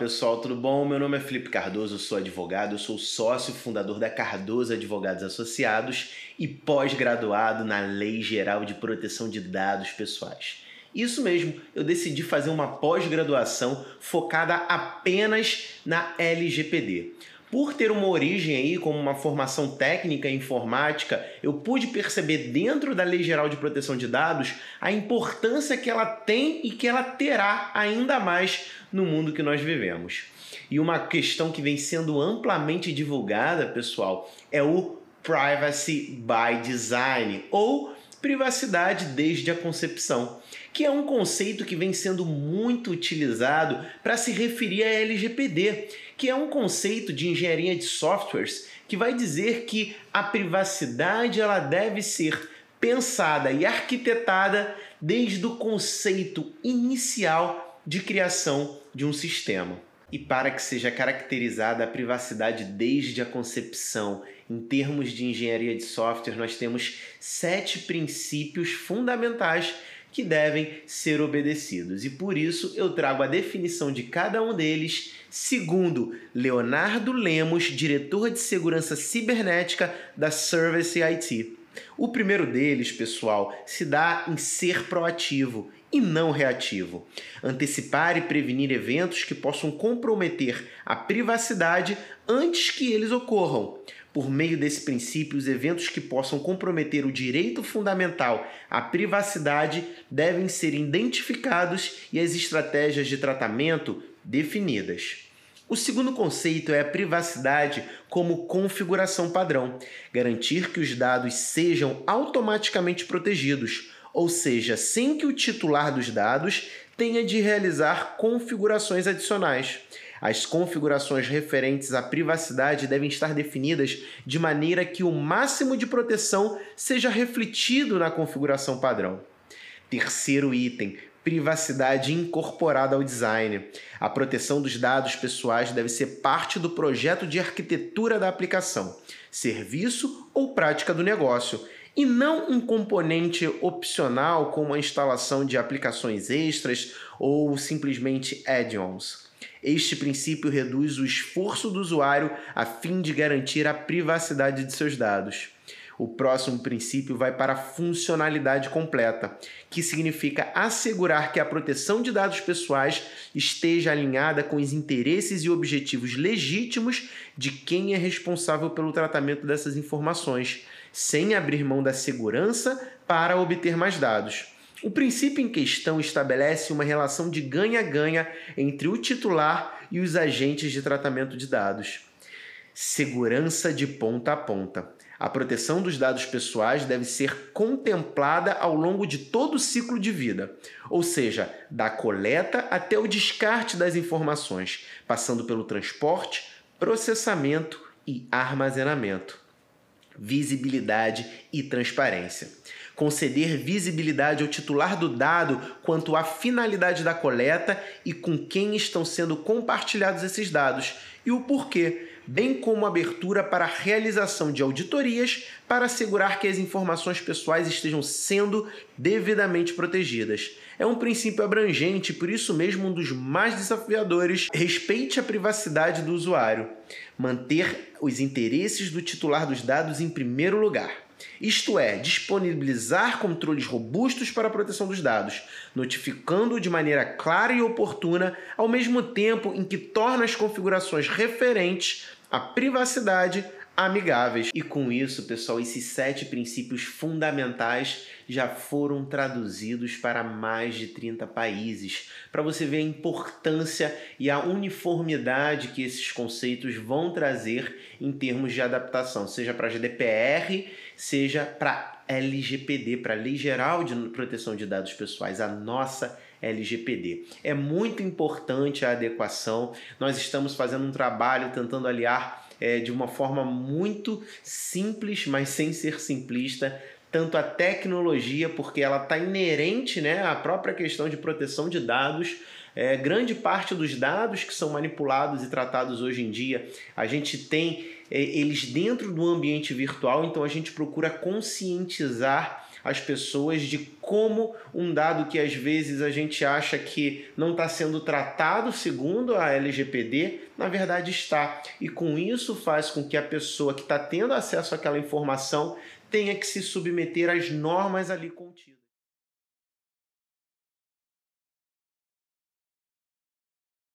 pessoal, tudo bom? Meu nome é Felipe Cardoso, sou advogado, sou sócio fundador da Cardoso Advogados Associados e pós-graduado na Lei Geral de Proteção de Dados Pessoais. Isso mesmo, eu decidi fazer uma pós-graduação focada apenas na LGPD. Por ter uma origem aí como uma formação técnica em informática, eu pude perceber dentro da Lei Geral de Proteção de Dados a importância que ela tem e que ela terá ainda mais no mundo que nós vivemos. E uma questão que vem sendo amplamente divulgada, pessoal, é o privacy by design ou privacidade desde a concepção, que é um conceito que vem sendo muito utilizado para se referir à LGPD, que é um conceito de engenharia de softwares que vai dizer que a privacidade ela deve ser pensada e arquitetada desde o conceito inicial de criação de um sistema. E para que seja caracterizada a privacidade desde a concepção em termos de engenharia de software, nós temos sete princípios fundamentais que devem ser obedecidos. E por isso eu trago a definição de cada um deles, segundo Leonardo Lemos, diretor de segurança cibernética da Service IT. O primeiro deles, pessoal, se dá em ser proativo e não reativo. Antecipar e prevenir eventos que possam comprometer a privacidade antes que eles ocorram. Por meio desse princípio, os eventos que possam comprometer o direito fundamental à privacidade devem ser identificados e as estratégias de tratamento definidas. O segundo conceito é a privacidade como configuração padrão, garantir que os dados sejam automaticamente protegidos, ou seja, sem que o titular dos dados tenha de realizar configurações adicionais. As configurações referentes à privacidade devem estar definidas de maneira que o máximo de proteção seja refletido na configuração padrão. Terceiro item: privacidade incorporada ao design. A proteção dos dados pessoais deve ser parte do projeto de arquitetura da aplicação, serviço ou prática do negócio, e não um componente opcional como a instalação de aplicações extras ou simplesmente add-ons. Este princípio reduz o esforço do usuário a fim de garantir a privacidade de seus dados. O próximo princípio vai para a funcionalidade completa, que significa assegurar que a proteção de dados pessoais esteja alinhada com os interesses e objetivos legítimos de quem é responsável pelo tratamento dessas informações, sem abrir mão da segurança para obter mais dados. O princípio em questão estabelece uma relação de ganha-ganha entre o titular e os agentes de tratamento de dados. Segurança de ponta a ponta. A proteção dos dados pessoais deve ser contemplada ao longo de todo o ciclo de vida, ou seja, da coleta até o descarte das informações, passando pelo transporte, processamento e armazenamento. Visibilidade e transparência conceder visibilidade ao titular do dado quanto à finalidade da coleta e com quem estão sendo compartilhados esses dados e o porquê, bem como abertura para a realização de auditorias para assegurar que as informações pessoais estejam sendo devidamente protegidas. É um princípio abrangente, por isso mesmo um dos mais desafiadores. Respeite a privacidade do usuário. Manter os interesses do titular dos dados em primeiro lugar. Isto é, disponibilizar controles robustos para a proteção dos dados, notificando de maneira clara e oportuna, ao mesmo tempo em que torna as configurações referentes à privacidade amigáveis. E com isso, pessoal, esses sete princípios fundamentais já foram traduzidos para mais de 30 países, para você ver a importância e a uniformidade que esses conceitos vão trazer em termos de adaptação, seja para GDPR, seja para LGPD, para Lei Geral de Proteção de Dados Pessoais, a nossa LGPD. É muito importante a adequação. Nós estamos fazendo um trabalho tentando aliar é, de uma forma muito simples, mas sem ser simplista, tanto a tecnologia, porque ela está inerente né, à própria questão de proteção de dados. É, grande parte dos dados que são manipulados e tratados hoje em dia, a gente tem é, eles dentro do ambiente virtual, então a gente procura conscientizar as pessoas de como um dado que às vezes a gente acha que não está sendo tratado segundo a LGPD, na verdade está. E com isso faz com que a pessoa que está tendo acesso àquela informação tenha que se submeter às normas ali contidas.